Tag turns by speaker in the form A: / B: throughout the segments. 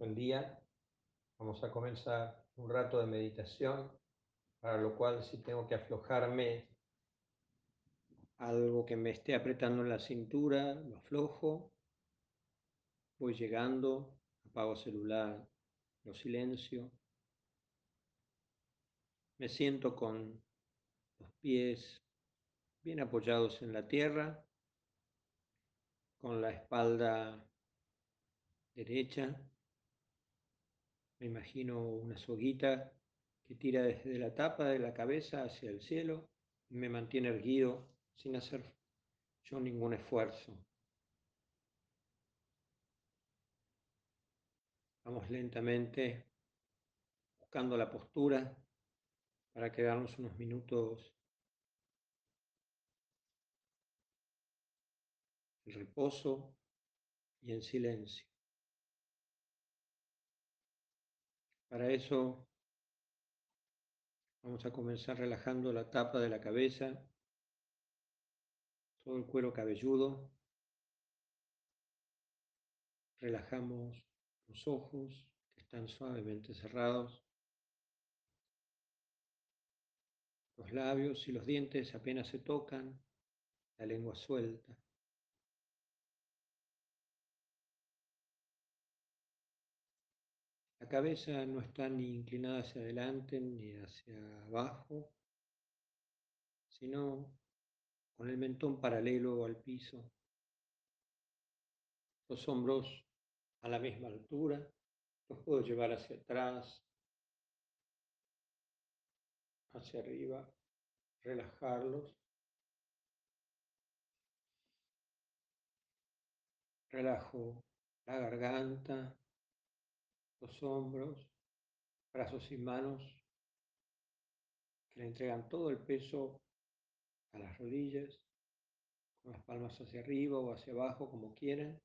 A: Buen día. Vamos a comenzar un rato de meditación, para lo cual si tengo que aflojarme algo que me esté apretando en la cintura, lo aflojo, voy llegando, apago celular, lo silencio, me siento con los pies bien apoyados en la tierra, con la espalda derecha me imagino una soguita que tira desde la tapa de la cabeza hacia el cielo y me mantiene erguido sin hacer yo ningún esfuerzo. Vamos lentamente buscando la postura para quedarnos unos minutos en reposo y en silencio. Para eso vamos a comenzar relajando la tapa de la cabeza, todo el cuero cabelludo. Relajamos los ojos que están suavemente cerrados. Los labios y los dientes apenas se tocan, la lengua suelta. Cabeza no está ni inclinada hacia adelante ni hacia abajo, sino con el mentón paralelo al piso. Los hombros a la misma altura, los puedo llevar hacia atrás, hacia arriba, relajarlos. Relajo la garganta, los hombros, brazos y manos que le entregan todo el peso a las rodillas, con las palmas hacia arriba o hacia abajo, como quieran.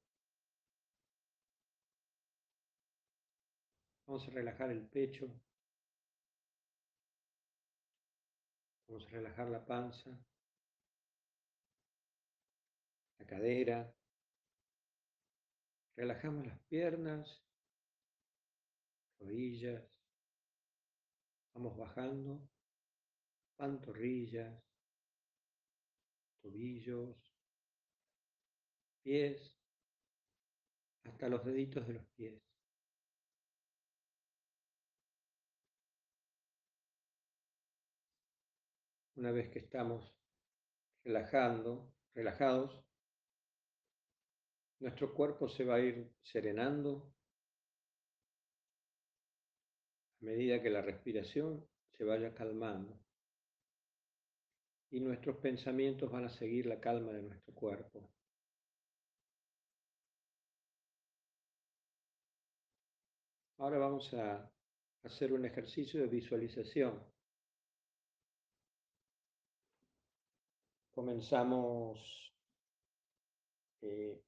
A: Vamos a relajar el pecho. Vamos a relajar la panza, la cadera. Relajamos las piernas vamos bajando, pantorrillas, tobillos, pies, hasta los deditos de los pies. Una vez que estamos relajando, relajados, nuestro cuerpo se va a ir serenando medida que la respiración se vaya calmando y nuestros pensamientos van a seguir la calma de nuestro cuerpo. Ahora vamos a hacer un ejercicio de visualización. Comenzamos eh,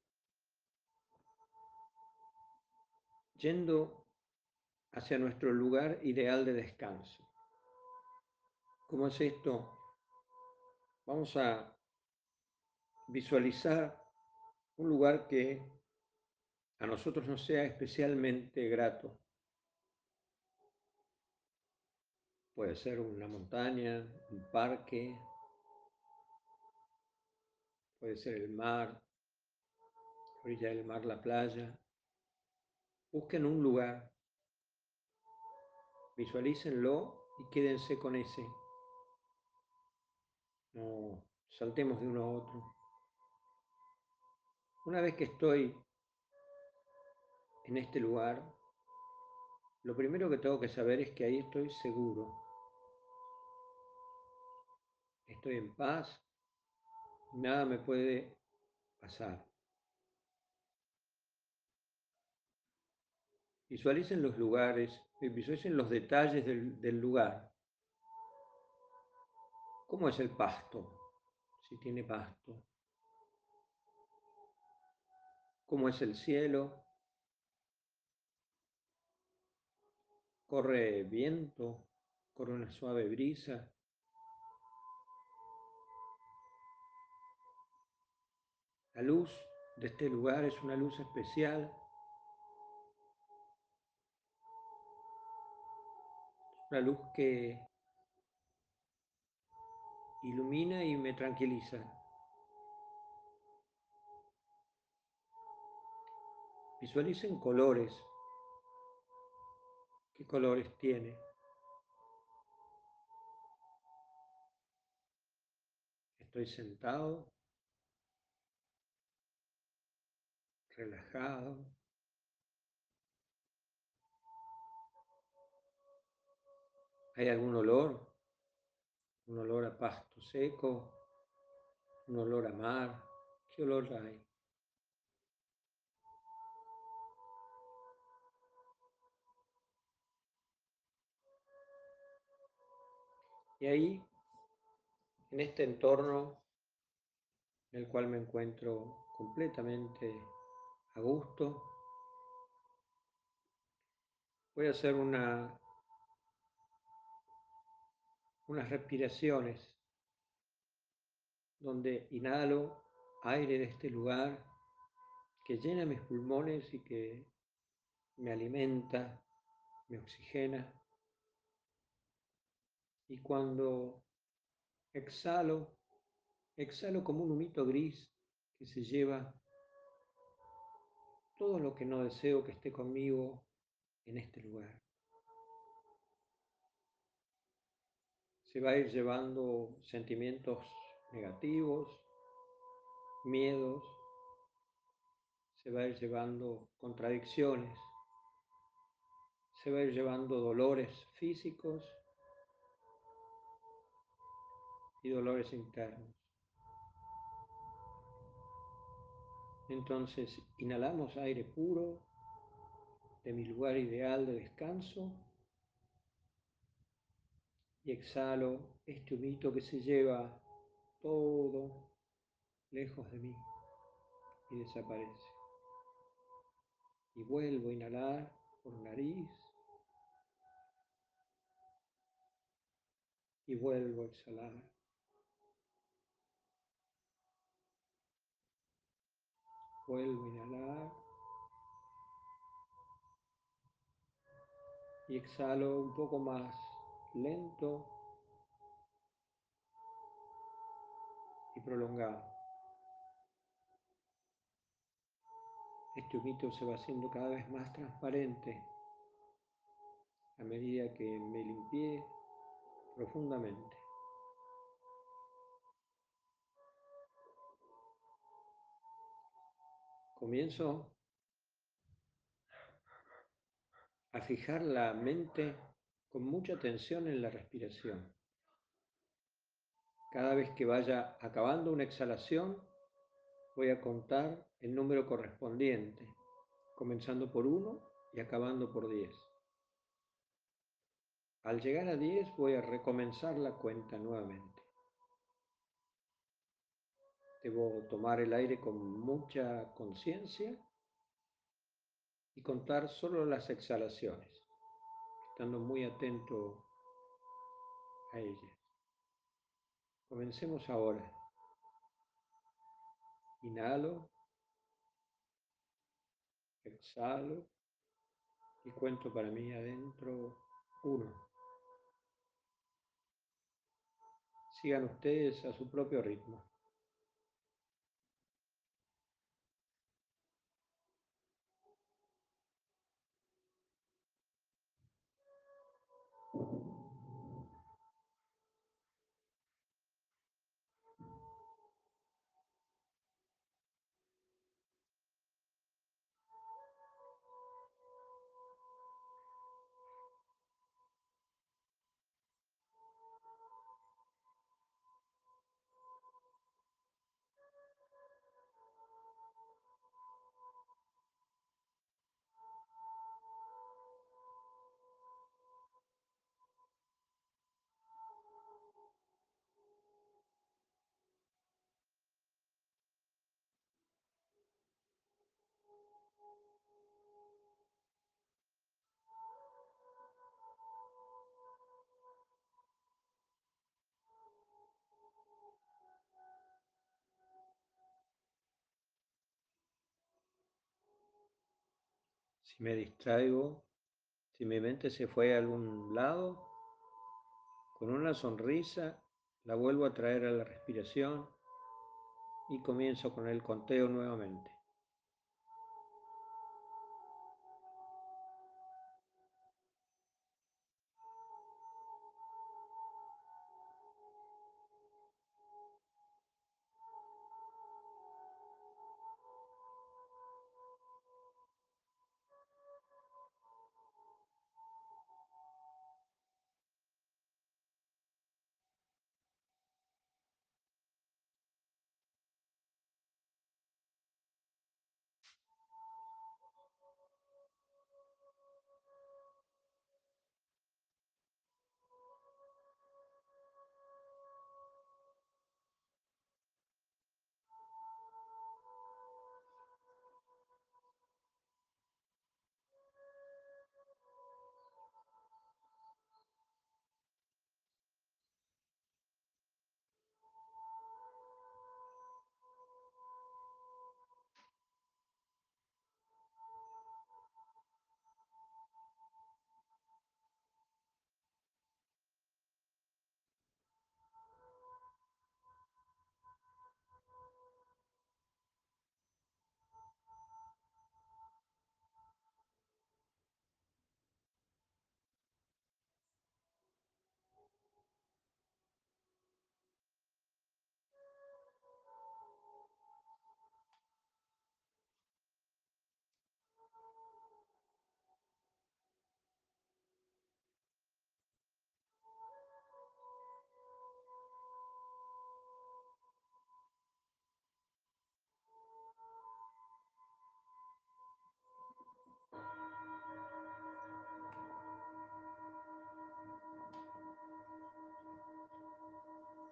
A: yendo hacia nuestro lugar ideal de descanso. ¿Cómo es esto? Vamos a visualizar un lugar que a nosotros nos sea especialmente grato. Puede ser una montaña, un parque, puede ser el mar, orilla del mar, la playa. Busquen un lugar Visualícenlo y quédense con ese. No saltemos de uno a otro. Una vez que estoy en este lugar, lo primero que tengo que saber es que ahí estoy seguro. Estoy en paz, nada me puede pasar. Visualicen los lugares, visualicen los detalles del, lugar. ¿Cómo es el pasto? Si tiene pasto. ¿Cómo es el cielo? ¿Corre viento? ¿Corre una suave brisa? La luz de este lugar es una luz especial una luz que ilumina y me tranquiliza. Visualicen colores. ¿Qué colores tiene? Estoy sentado, relajado. ¿Hay algún olor? Un olor a pasto seco, un olor a mar. ¿Qué olor hay? Y ahí, en este entorno en el cual me encuentro completamente a gusto, voy a hacer una, unas respiraciones donde inhalo aire de este lugar que llena mis pulmones y que me alimenta, me oxigena. Y cuando exhalo, exhalo como un humito gris que se lleva todo lo que no deseo que esté conmigo en este lugar. Se va a ir llevando sentimientos negativos, miedos, se va a ir llevando contradicciones, se va a ir llevando dolores físicos y dolores internos. Entonces inhalamos aire puro de mi lugar ideal de descanso y exhalo este humito que se lleva todo lejos de mí y desaparece. Y vuelvo a inhalar por nariz y vuelvo a exhalar. Vuelvo a inhalar. Y exhalo un poco más lento y prolongado. Este humito se va haciendo cada vez más transparente a medida que me limpié profundamente. comienzo a fijar la mente con mucha atención en la respiración. Cada vez que vaya acabando una exhalación, voy a contar el número correspondiente, comenzando por 1 y acabando por 10. Al llegar a 10 voy a recomenzar la cuenta nuevamente. Debo tomar el aire con mucha conciencia y contar solo las exhalaciones, estando muy atento a ellas. Comencemos ahora. Inhalo, exhalo y cuento para mí adentro uno. Sigan ustedes a su propio ritmo. Si me distraigo, si mi mente se fue a algún lado, Con una sonrisa la vuelvo a traer a la respiración y comienzo con el conteo nuevamente.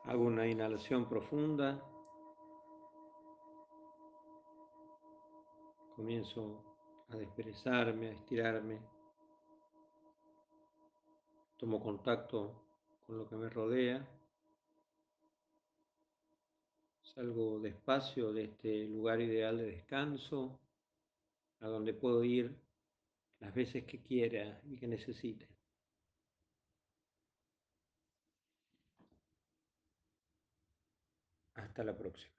A: Hago una inhalación profunda. Comienzo a desperezarme, a estirarme. Tomo contacto con lo que me rodea. Salgo despacio de este lugar ideal de descanso, a donde puedo ir las veces que quiera y que necesite. Hasta la próxima.